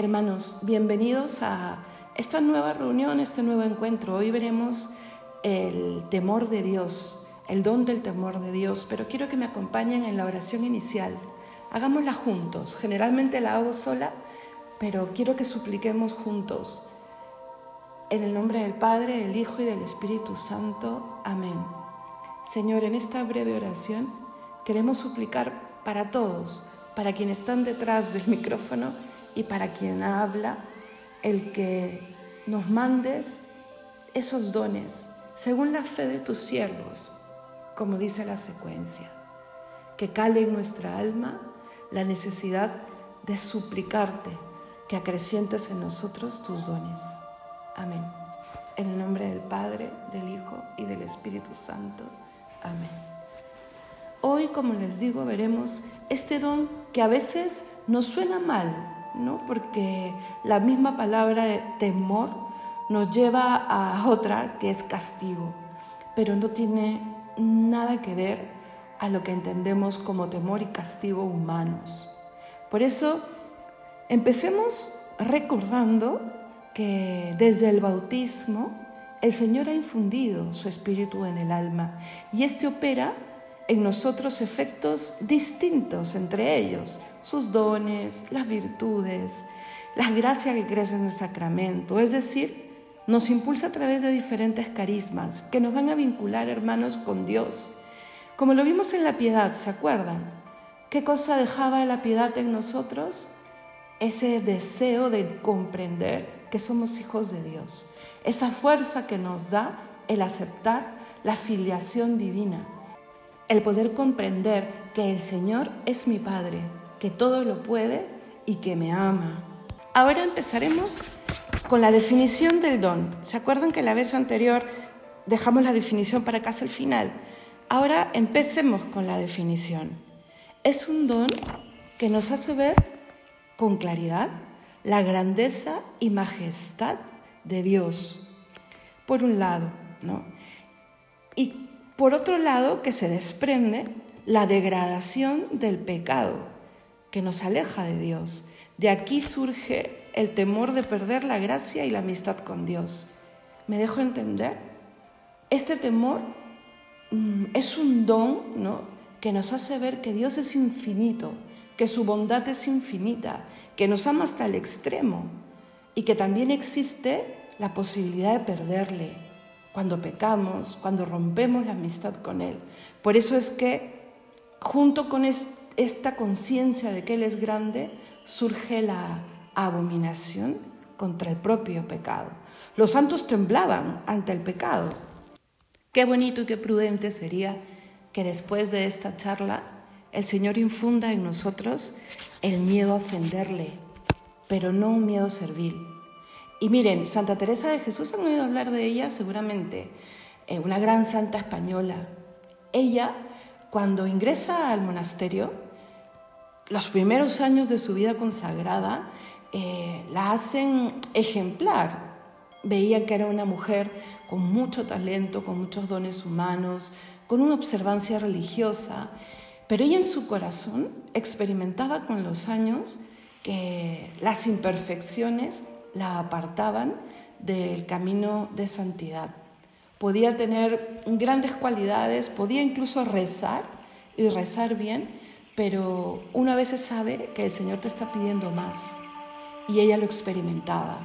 Hermanos, bienvenidos a esta nueva reunión, este nuevo encuentro. Hoy veremos el temor de Dios, el don del temor de Dios, pero quiero que me acompañen en la oración inicial. Hagámosla juntos. Generalmente la hago sola, pero quiero que supliquemos juntos. En el nombre del Padre, del Hijo y del Espíritu Santo. Amén. Señor, en esta breve oración queremos suplicar para todos, para quienes están detrás del micrófono y para quien habla, el que nos mandes esos dones según la fe de tus siervos, como dice la secuencia, que cale en nuestra alma la necesidad de suplicarte que acrecientes en nosotros tus dones. Amén. En el nombre del Padre, del Hijo y del Espíritu Santo. Amén. Hoy, como les digo, veremos este don que a veces nos suena mal, ¿no? Porque la misma palabra de temor nos lleva a otra que es castigo, pero no tiene nada que ver a lo que entendemos como temor y castigo humanos. Por eso, empecemos recordando que desde el bautismo el Señor ha infundido su espíritu en el alma y este opera en nosotros efectos distintos entre ellos, sus dones, las virtudes, las gracias que crecen en el sacramento, es decir, nos impulsa a través de diferentes carismas que nos van a vincular, hermanos, con Dios. Como lo vimos en la piedad, ¿se acuerdan? ¿Qué cosa dejaba la piedad en nosotros? Ese deseo de comprender que somos hijos de Dios. Esa fuerza que nos da el aceptar la filiación divina. El poder comprender que el Señor es mi Padre, que todo lo puede y que me ama. Ahora empezaremos con la definición del don. ¿Se acuerdan que la vez anterior dejamos la definición para casi el final? Ahora empecemos con la definición. Es un don que nos hace ver con claridad la grandeza y majestad de Dios, por un lado, ¿no? Y por otro lado, que se desprende la degradación del pecado, que nos aleja de Dios. De aquí surge el temor de perder la gracia y la amistad con Dios. ¿Me dejo entender? Este temor mm, es un don, ¿no? que nos hace ver que Dios es infinito, que su bondad es infinita, que nos ama hasta el extremo y que también existe la posibilidad de perderle cuando pecamos, cuando rompemos la amistad con Él. Por eso es que junto con esta conciencia de que Él es grande, surge la abominación contra el propio pecado. Los santos temblaban ante el pecado. Qué bonito y qué prudente sería que después de esta charla el Señor infunda en nosotros el miedo a ofenderle, pero no un miedo servil. Y miren, Santa Teresa de Jesús, han oído hablar de ella seguramente, eh, una gran santa española. Ella, cuando ingresa al monasterio, los primeros años de su vida consagrada eh, la hacen ejemplar. Veían que era una mujer con mucho talento, con muchos dones humanos, con una observancia religiosa pero ella en su corazón experimentaba con los años que las imperfecciones la apartaban del camino de santidad. Podía tener grandes cualidades, podía incluso rezar y rezar bien, pero una vez se sabe que el Señor te está pidiendo más y ella lo experimentaba.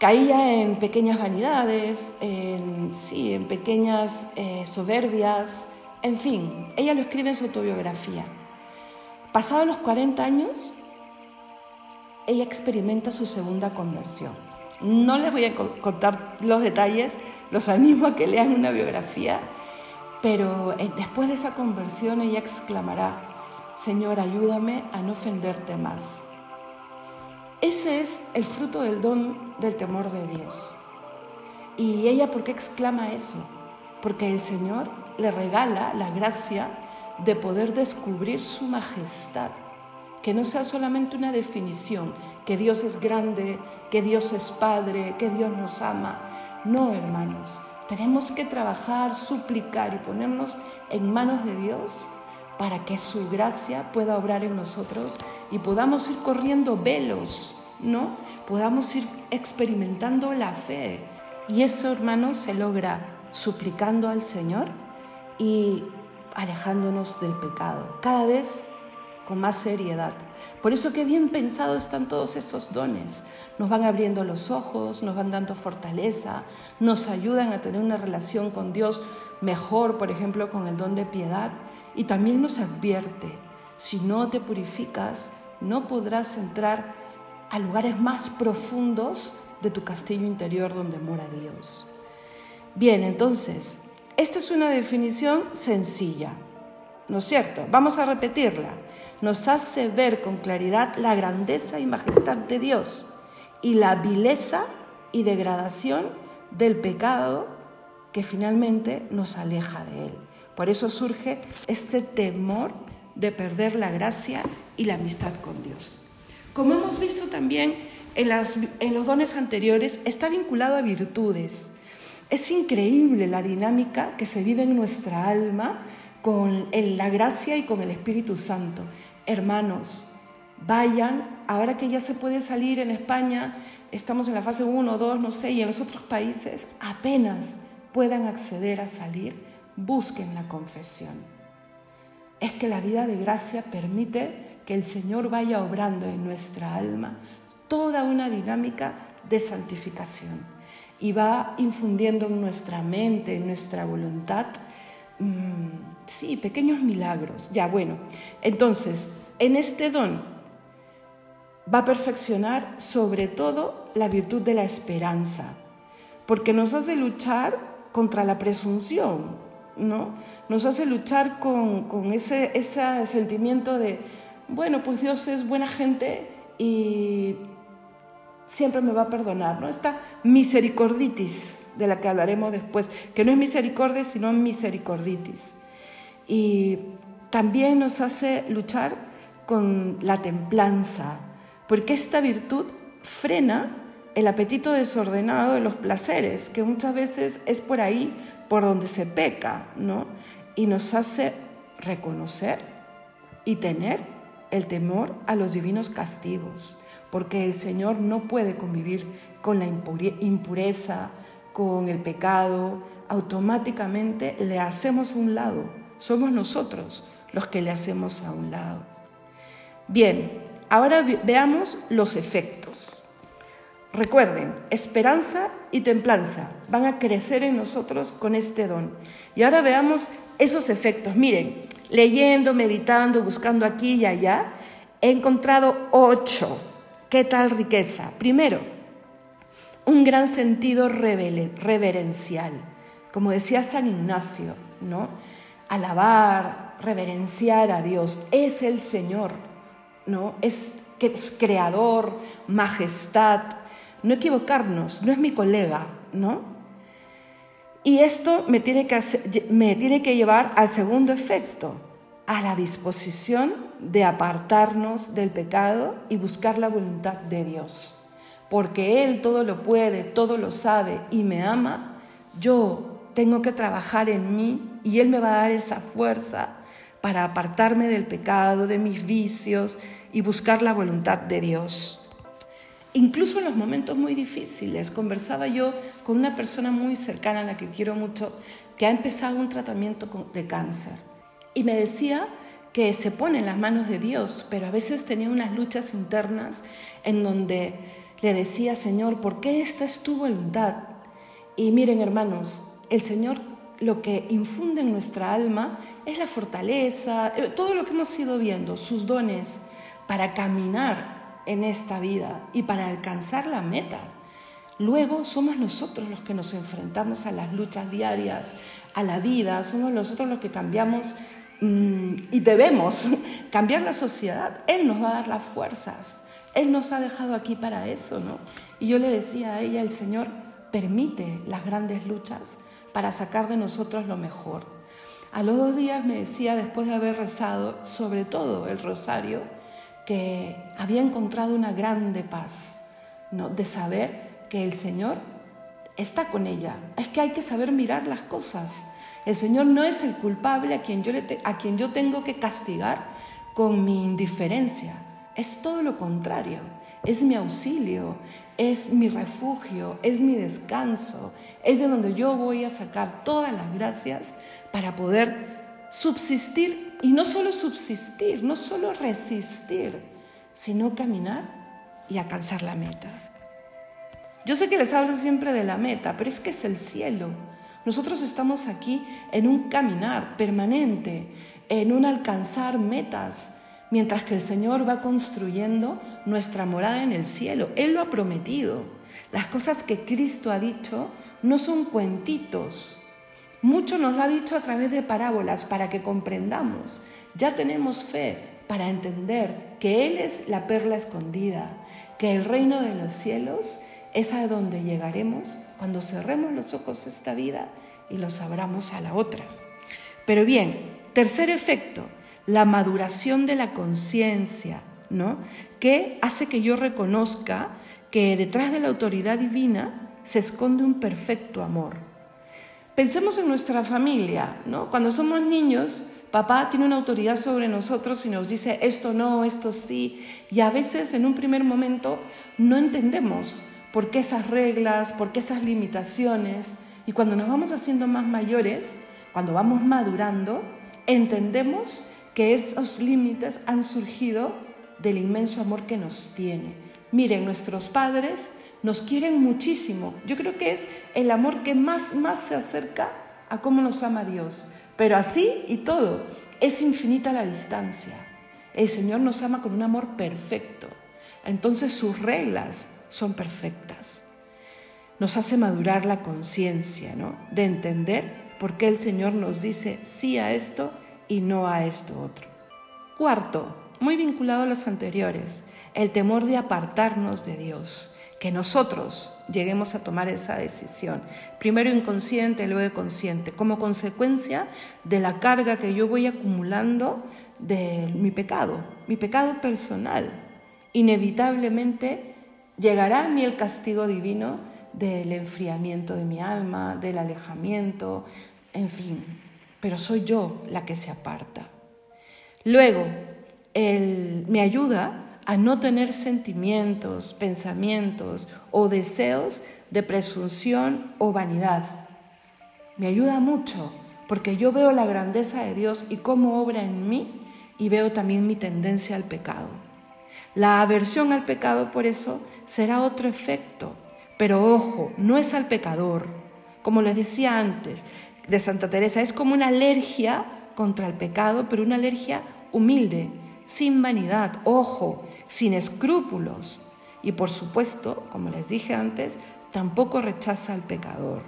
Caía en pequeñas vanidades, en, sí, en pequeñas eh, soberbias, en fin, ella lo escribe en su autobiografía. Pasados los 40 años, ella experimenta su segunda conversión. No les voy a contar los detalles, los animo a que lean una biografía, pero eh, después de esa conversión ella exclamará, Señor, ayúdame a no ofenderte más. Ese es el fruto del don del temor de Dios. ¿Y ella por qué exclama eso? Porque el Señor le regala la gracia de poder descubrir su majestad, que no sea solamente una definición, que Dios es grande, que Dios es Padre, que Dios nos ama. No, hermanos, tenemos que trabajar, suplicar y ponernos en manos de Dios para que su gracia pueda obrar en nosotros y podamos ir corriendo velos, ¿no? Podamos ir experimentando la fe. Y eso, hermanos, se logra suplicando al Señor y alejándonos del pecado, cada vez con más seriedad. Por eso que bien pensados están todos estos dones. Nos van abriendo los ojos, nos van dando fortaleza, nos ayudan a tener una relación con Dios mejor, por ejemplo, con el don de piedad. Y también nos advierte, si no te purificas, no podrás entrar a lugares más profundos de tu castillo interior donde mora Dios. Bien, entonces, esta es una definición sencilla, ¿no es cierto? Vamos a repetirla. Nos hace ver con claridad la grandeza y majestad de Dios y la vileza y degradación del pecado que finalmente nos aleja de Él. Por eso surge este temor de perder la gracia y la amistad con Dios. Como hemos visto también en, en los dones anteriores, está vinculado a virtudes. Es increíble la dinámica que se vive en nuestra alma con la gracia y con el Espíritu Santo. Hermanos, vayan, ahora que ya se puede salir en España, estamos en la fase 1, 2, no sé, y en los otros países apenas puedan acceder a salir, busquen la confesión. Es que la vida de gracia permite que el Señor vaya obrando en nuestra alma toda una dinámica de santificación y va infundiendo en nuestra mente, en nuestra voluntad, mm, sí, pequeños milagros. Ya, bueno, entonces, en este don va a perfeccionar sobre todo la virtud de la esperanza, porque nos hace luchar contra la presunción, ¿no? Nos hace luchar con, con ese, ese sentimiento de, bueno, pues Dios es buena gente y siempre me va a perdonar, ¿no? Esta misericorditis de la que hablaremos después, que no es misericordia, sino misericorditis. Y también nos hace luchar con la templanza, porque esta virtud frena el apetito desordenado de los placeres, que muchas veces es por ahí por donde se peca, ¿no? Y nos hace reconocer y tener el temor a los divinos castigos porque el Señor no puede convivir con la impureza, con el pecado, automáticamente le hacemos un lado. Somos nosotros los que le hacemos a un lado. Bien, ahora veamos los efectos. Recuerden, esperanza y templanza van a crecer en nosotros con este don. Y ahora veamos esos efectos. Miren, leyendo, meditando, buscando aquí y allá, he encontrado ocho ¿Qué tal riqueza? Primero, un gran sentido reverencial. Como decía San Ignacio, ¿no? Alabar, reverenciar a Dios. Es el Señor, ¿no? Es, creador, majestad. No equivocarnos, no es mi colega, ¿no? Y esto me tiene que llevar al segundo efecto, a la disposición de apartarnos del pecado y buscar la voluntad de Dios. Porque Él todo lo puede, todo lo sabe y me ama, yo tengo que trabajar en mí y Él me va a dar esa fuerza para apartarme del pecado, de mis vicios y buscar la voluntad de Dios. Incluso en los momentos muy difíciles, conversaba yo con una persona muy cercana a la que quiero mucho, que ha empezado un tratamiento de cáncer y me decía que se pone en las manos de Dios, pero a veces tenía unas luchas internas en donde le decía, Señor, ¿por qué esta es tu voluntad? Y miren, hermanos, el Señor lo que infunde en nuestra alma es la fortaleza, eh, todo lo que hemos ido viendo, sus dones para caminar en esta vida y para alcanzar la meta. Luego somos nosotros los que nos enfrentamos a las luchas diarias, a la vida, somos nosotros los que cambiamos Mm, y debemos cambiar la sociedad. Él nos va a dar las fuerzas. Él nos ha dejado aquí para eso, ¿no? Y yo le decía a ella, el Señor permite las grandes luchas para sacar de nosotros lo mejor. A los dos días me decía, después de haber rezado, sobre todo el rosario, que había encontrado una grande paz, ¿no? De saber que el Señor está con ella. Es que hay que saber mirar las cosas. El Señor no es el culpable a quien yo, a quien yo tengo que castigar con mi indiferencia. Es todo lo contrario. Es mi auxilio, es mi refugio, es mi descanso, es de donde yo voy a sacar todas las gracias para poder subsistir y no solo subsistir, no solo resistir, sino caminar y alcanzar la meta. Yo sé que les hablo siempre de la meta, pero es que es el cielo. Nosotros estamos aquí en un caminar permanente, en un alcanzar metas, mientras que el Señor va construyendo nuestra morada en el cielo. Él lo ha prometido. Las cosas que Cristo ha dicho no son cuentitos. Mucho nos lo ha dicho a través de parábolas para que comprendamos. Ya tenemos fe para entender que Él es la perla escondida, que el reino de los cielos es a donde llegaremos cuando cerremos los ojos esta vida y los abramos a la otra. Pero bien, tercer efecto, la maduración de la conciencia, ¿no? Que hace que yo reconozca que detrás de la autoridad divina se esconde un perfecto amor. Pensemos en nuestra familia, ¿no? Cuando somos niños, papá tiene una autoridad sobre nosotros y nos dice esto no, esto sí, y a veces en un primer momento no entendemos por qué esas reglas, por qué esas limitaciones, y cuando nos vamos haciendo más mayores, cuando vamos madurando, entendemos que esos límites han surgido del inmenso amor que nos tiene. Miren, nuestros padres nos quieren muchísimo. Yo creo que es el amor que más, más se acerca a cómo nos ama Dios. Pero así y todo, es infinita la distancia. El Señor nos ama con un amor perfecto. Entonces sus reglas son perfectas. Nos hace madurar la conciencia, ¿no? De entender por qué el Señor nos dice sí a esto y no a esto otro. Cuarto, muy vinculado a los anteriores, el temor de apartarnos de Dios, que nosotros lleguemos a tomar esa decisión, primero inconsciente, luego consciente, como consecuencia de la carga que yo voy acumulando de mi pecado, mi pecado personal. Inevitablemente llegará a mí el castigo divino del enfriamiento de mi alma, del alejamiento, en fin, pero soy yo la que se aparta. Luego, él me ayuda a no tener sentimientos, pensamientos o deseos de presunción o vanidad. Me ayuda mucho porque yo veo la grandeza de Dios y cómo obra en mí y veo también mi tendencia al pecado. La aversión al pecado, por eso, será otro efecto. Pero ojo, no es al pecador. Como les decía antes, de Santa Teresa. Es como una alergia contra el pecado, pero una alergia humilde, sin vanidad, ojo, sin escrúpulos. Y por supuesto, como les dije antes, tampoco rechaza al pecador.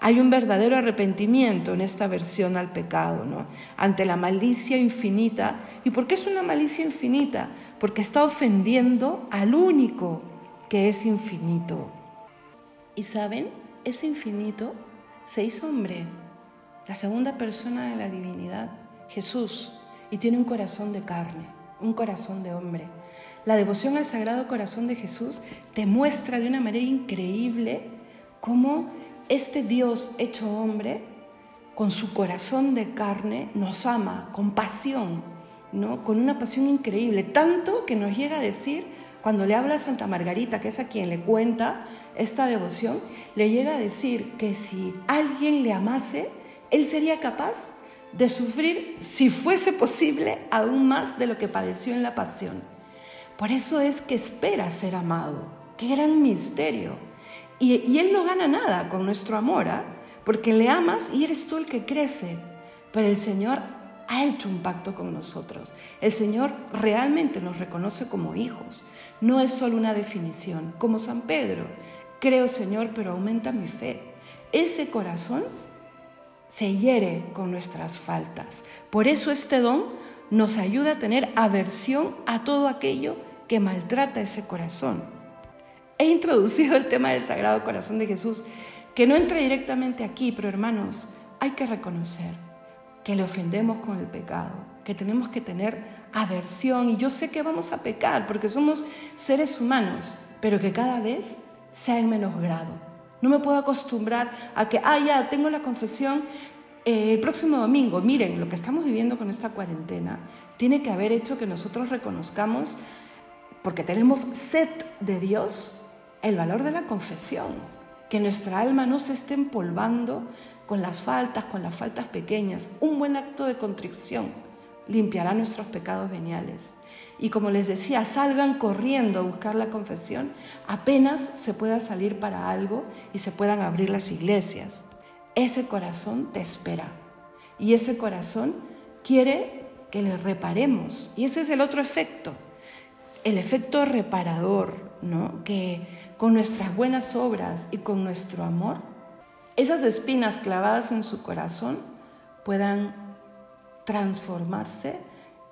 Hay un verdadero arrepentimiento en esta versión al pecado, ¿no? ante la malicia infinita. ¿Y por qué es una malicia infinita? Porque está ofendiendo al único que es infinito. ¿Y saben? Es infinito se hizo hombre, la segunda persona de la divinidad, Jesús, y tiene un corazón de carne, un corazón de hombre. La devoción al Sagrado Corazón de Jesús te muestra de una manera increíble cómo este Dios hecho hombre, con su corazón de carne, nos ama con pasión, ¿no? con una pasión increíble, tanto que nos llega a decir, cuando le habla a Santa Margarita, que es a quien le cuenta esta devoción, le llega a decir que si alguien le amase, él sería capaz de sufrir, si fuese posible, aún más de lo que padeció en la pasión. Por eso es que espera ser amado. Qué gran misterio. Y, él no gana nada con nuestro amor, ¿ah? porque le amas y eres tú el que crece. Pero el Señor ha hecho un pacto con nosotros. El Señor realmente nos reconoce como hijos. No es solo una definición, como San Pedro. Creo, Señor, pero aumenta mi fe. Ese corazón se hiere con nuestras faltas. Por eso este don nos ayuda a tener aversión a todo aquello que maltrata ese corazón. He introducido el tema del Sagrado Corazón de Jesús, que no entra directamente aquí, pero hermanos, hay que reconocer que le ofendemos con el pecado, que tenemos que tener aversión, y yo sé que vamos a pecar porque somos seres humanos, pero que cada vez sea en menos grado. No me puedo acostumbrar a que, ah, ya, tengo la confesión eh, el próximo domingo. Miren, lo que estamos viviendo con esta cuarentena tiene que haber hecho que nosotros reconozcamos, porque tenemos sed de Dios, el valor de la confesión, que nuestra alma no se esté empolvando con las faltas, con las faltas pequeñas. Un buen acto de contrición limpiará nuestros pecados veniales. Y como les decía, salgan corriendo a buscar la confesión apenas se pueda salir para algo y se puedan abrir las iglesias. Ese corazón te espera y ese corazón quiere que le reparemos. Y ese es el otro efecto, el efecto reparador, ¿no? Que con nuestras buenas obras y con nuestro amor, esas espinas clavadas en su corazón puedan transformarse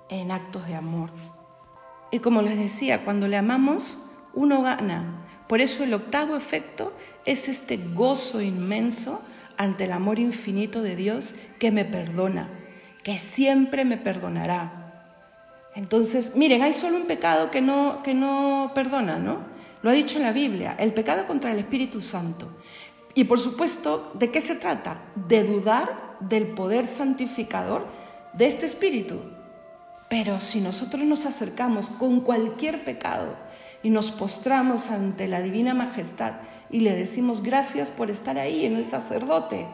en actos de amor. Y como les decía, cuando le amamos, uno gana. Por eso el octavo efecto es este gozo inmenso ante el amor infinito de Dios que me perdona, que siempre me perdonará. Entonces, miren, hay solo un pecado que no, que no perdona, ¿no? Lo ha dicho en la Biblia, el pecado contra el Espíritu Santo. Y por supuesto, ¿de qué se trata? De dudar del poder santificador de este Espíritu. Pero si nosotros nos acercamos con cualquier pecado y nos postramos ante la divina majestad y le decimos gracias por estar ahí en el sacerdote,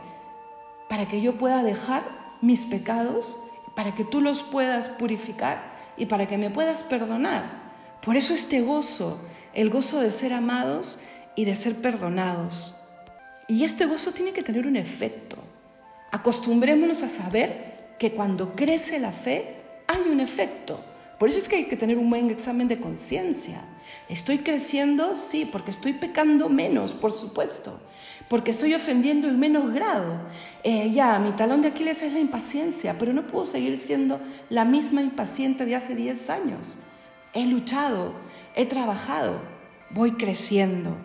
para que yo pueda dejar mis pecados, para que tú los puedas purificar y para que me puedas perdonar. Por eso este gozo, el gozo de ser amados y de ser perdonados. Y este gozo tiene que tener un efecto. Acostumbrémonos a saber que cuando crece la fe hay un efecto. Por eso es que hay que tener un buen examen de conciencia. ¿Estoy creciendo? Sí, porque estoy pecando menos, por supuesto porque estoy ofendiendo en menos grado. Eh, ya, mi talón de Aquiles es la impaciencia, pero no puedo seguir siendo la misma impaciente de hace 10 años. He luchado, he trabajado, voy creciendo.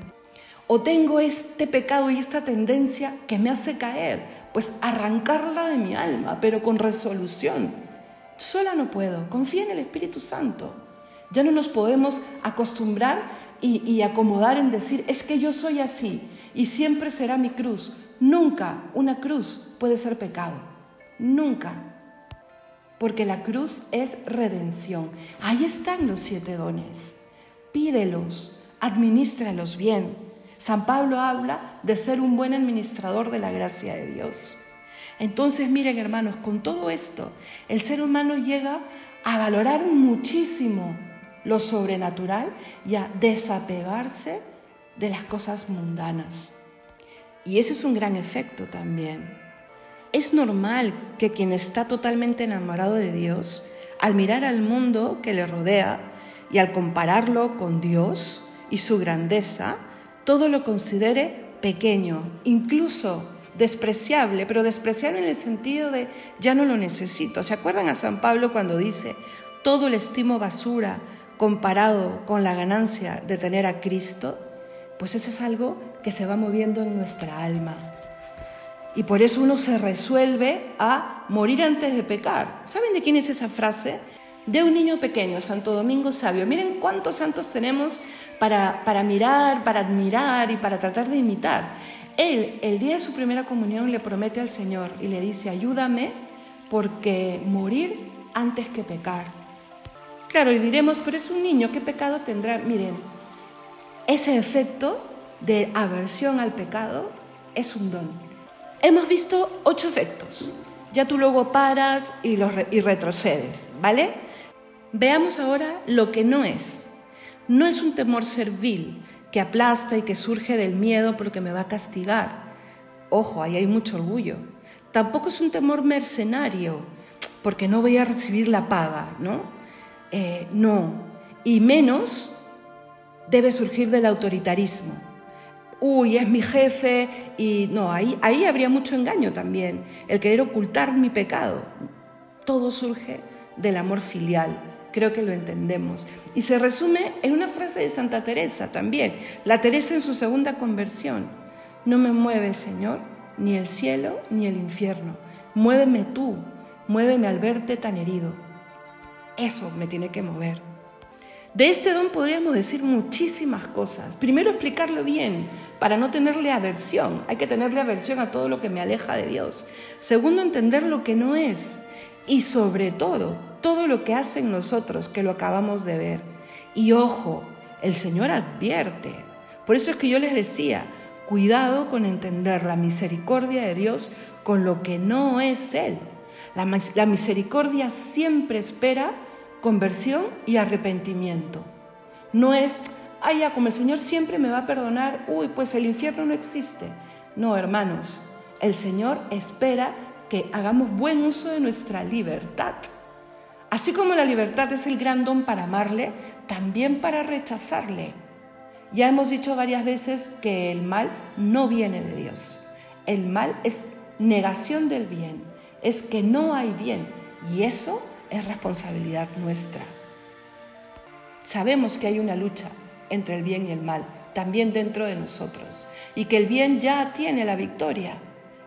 O tengo este pecado y esta tendencia que me hace caer, pues arrancarla de mi alma, pero con resolución. Sola no puedo, confía en el Espíritu Santo. Ya no nos podemos acostumbrar y, acomodar en decir, es que yo soy así, y siempre será mi cruz. Nunca una cruz puede ser pecado. Nunca. Porque la cruz es redención. Ahí están los siete dones. Pídelos, administralos bien. San Pablo habla de ser un buen administrador de la gracia de Dios. Entonces, miren hermanos, con todo esto, el ser humano llega a valorar muchísimo lo sobrenatural y a desapegarse de las cosas mundanas. Y ese es un gran efecto también. Es normal que quien está totalmente enamorado de Dios, al mirar al mundo que le rodea y al compararlo con Dios y su grandeza, todo lo considere pequeño, incluso despreciable, pero despreciable en el sentido de ya no lo necesito. ¿Se acuerdan a San Pablo cuando dice, todo lo estimo basura comparado con la ganancia de tener a Cristo? pues eso es algo que se va moviendo en nuestra alma. Y por eso uno se resuelve a morir antes de pecar. ¿Saben de quién es esa frase? De un niño pequeño, Santo Domingo Sabio. Miren cuántos santos tenemos para, para mirar, para admirar y para tratar de imitar. Él, el día de su primera comunión, le promete al Señor y le dice, ayúdame porque morir antes que pecar. Claro, y diremos, pero es un niño, ¿qué pecado tendrá? Miren, ese efecto de aversión al pecado es un don. Hemos visto ocho efectos. Ya tú luego paras y, y retrocedes, ¿vale? Veamos ahora lo que no es. No es un temor servil que aplasta y que surge del miedo porque me va a castigar. Ojo, ahí hay mucho orgullo. Tampoco es un temor mercenario porque no voy a recibir la paga, ¿no? Eh, no. Y menos debe surgir del autoritarismo. Uy, es mi jefe y no, ahí, ahí habría mucho engaño también, el querer ocultar mi pecado. Todo surge del amor filial, creo que lo entendemos. Y se resume en una frase de Santa Teresa también, la Teresa en su segunda conversión. No me mueve, Señor, ni el cielo ni el infierno. Muéveme tú, muéveme al verte tan herido. Eso me tiene que mover. De este don podríamos decir muchísimas cosas. Primero explicarlo bien, para no tenerle aversión. Hay que tenerle aversión a todo lo que me aleja de Dios. Segundo, entender lo que no es. Y sobre todo todo lo que hacen nosotros, que lo acabamos de ver. Y ojo, el Señor advierte. Por eso es que yo les decía, cuidado con entender la misericordia de Dios con lo que no es Él. La, misericordia siempre espera conversión y arrepentimiento. No es, ay, ya, como el Señor siempre me va a perdonar, uy, pues el infierno no existe. No, hermanos, el Señor espera que hagamos buen uso de nuestra libertad. Así como la libertad es el gran don para amarle, también para rechazarle. Ya hemos dicho varias veces que el mal no viene de Dios. El mal es negación del bien, es que no hay bien y eso es responsabilidad nuestra. Sabemos que hay una lucha entre el bien y el mal, también dentro de nosotros, y que el bien ya tiene la victoria,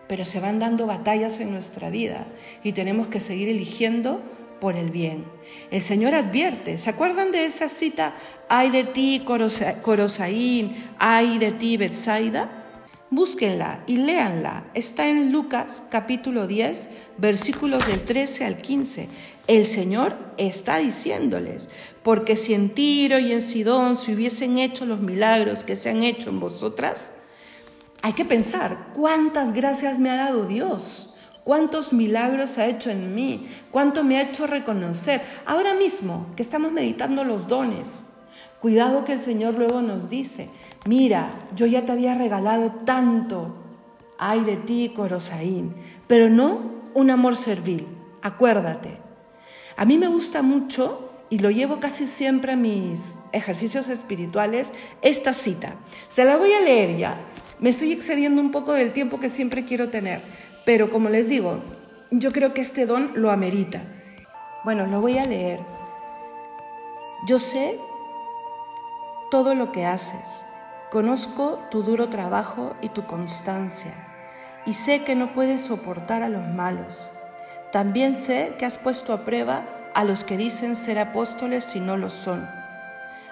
pero se van dando batallas en nuestra vida y tenemos que seguir eligiendo por el bien. El Señor advierte, ¿se acuerdan de esa cita? Ay de ti, Corosaín, ay de ti, Betsaida. Búsquenla y léanla. Está en Lucas capítulo 10, versículos del 13 al 15. El Señor está diciéndoles, porque si en Tiro y en Sidón se hubiesen hecho los milagros que se han hecho en vosotras, hay que pensar, ¿cuántas gracias me ha dado Dios? ¿Cuántos milagros ha hecho en mí? ¿Cuánto me ha hecho reconocer? Ahora mismo que estamos meditando los dones, cuidado que el Señor luego nos dice, mira, yo ya te había regalado tanto, ay de ti, Corosaín, pero no un amor servil, acuérdate. A mí me gusta mucho, y lo llevo casi siempre a mis ejercicios espirituales, esta cita. Se la voy a leer ya. Me estoy excediendo un poco del tiempo que siempre quiero tener, pero como les digo, yo creo que este don lo amerita. Bueno, lo voy a leer. Yo sé todo lo que haces Conozco tu duro trabajo y tu constancia, y sé que no puedes soportar a los malos. También sé que has puesto a prueba a los que dicen ser apóstoles y no lo son.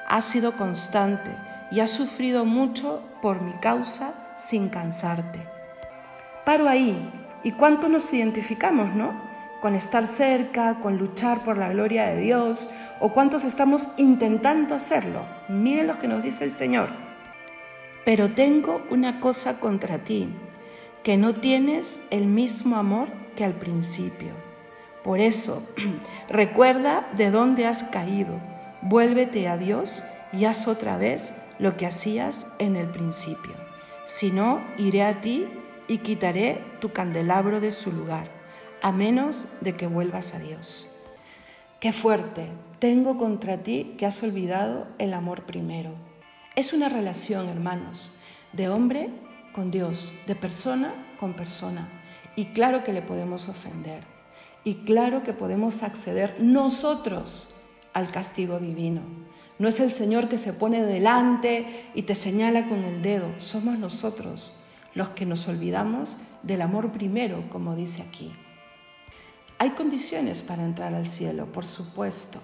Has sido constante y has sufrido mucho por mi causa sin cansarte. Paro ahí. ¿Y cuánto nos identificamos, no? Con estar cerca, con luchar por la gloria de Dios, o cuántos estamos intentando hacerlo. Miren lo que nos dice el Señor. Pero tengo una cosa contra ti, que no tienes el mismo amor que al principio. Por eso, recuerda de dónde has caído, vuélvete a Dios y haz otra vez lo que hacías en el principio. Si no, iré a ti y quitaré tu candelabro de su lugar, a menos de que vuelvas a Dios. Qué fuerte, tengo contra ti que has olvidado el amor primero. Es una relación, hermanos, de hombre con Dios, de persona con persona. Y claro que le podemos ofender. Y claro que podemos acceder nosotros al castigo divino. No es el Señor que se pone delante y te señala con el dedo. Somos nosotros los que nos olvidamos del amor primero, como dice aquí. Hay condiciones para entrar al cielo, por supuesto.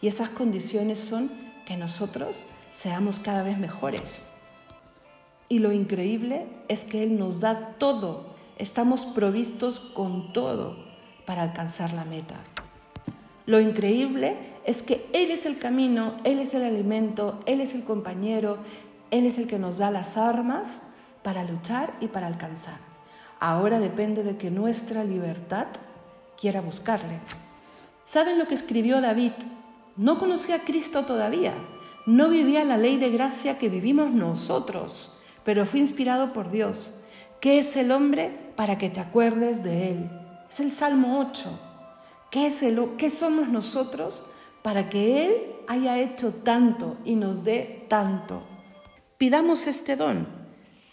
Y esas condiciones son que nosotros seamos cada vez mejores. Y lo increíble es que Él nos da todo, estamos provistos con todo para alcanzar la meta. Lo increíble es que Él es el camino, Él es el alimento, Él es el compañero, Él es el que nos da las armas para luchar y para alcanzar. Ahora depende de que nuestra libertad quiera buscarle. ¿Saben lo que escribió David? No conocía a Cristo todavía, no vivía la ley de gracia que vivimos nosotros, pero fue inspirado por Dios. ¿Qué es el hombre para que te acuerdes de él? Es el Salmo 8. ¿Qué, ¿Qué somos nosotros para que Él haya hecho tanto y nos dé tanto? Pidamos este don.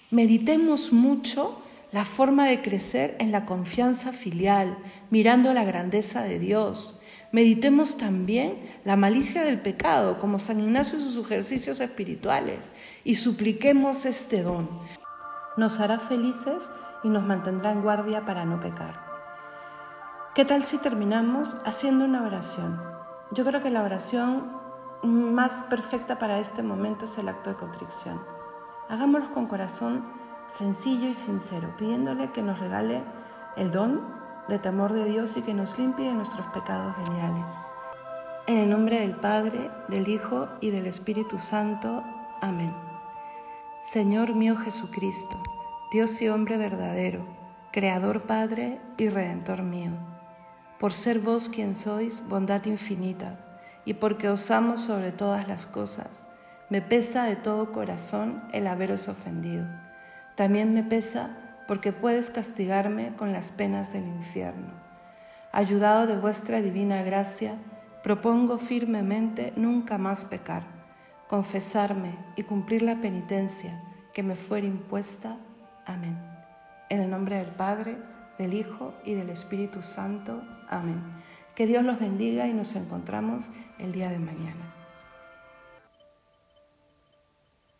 Meditemos mucho la forma de crecer en la confianza filial, mirando la grandeza de Dios Meditemos también la malicia del pecado, como San Ignacio y sus ejercicios espirituales, y supliquemos este don. Nos hará felices y nos mantendrá en guardia para no pecar. ¿Qué tal si terminamos haciendo una oración? Yo creo que la oración más perfecta para este momento es el acto de contrición. Hagámoslo con corazón sencillo y sincero, pidiéndole que nos regale el don de temor de Dios y que nos limpie de nuestros pecados veniales. En el nombre del Padre, del Hijo y del Espíritu Santo. Amén. Señor mío Jesucristo, Dios y hombre verdadero, Creador Padre y Redentor mío, por ser vos quien sois, bondad infinita, y porque os amo sobre todas las cosas, me pesa de todo corazón el haberos ofendido. También me pesa porque puedes castigarme con las penas del infierno. Ayudado de vuestra divina gracia, propongo firmemente nunca más pecar, confesarme y cumplir la penitencia que me fuera impuesta. Amén. En el nombre del Padre, del Hijo y del Espíritu Santo. Amén. Que Dios los bendiga y nos encontramos el día de mañana.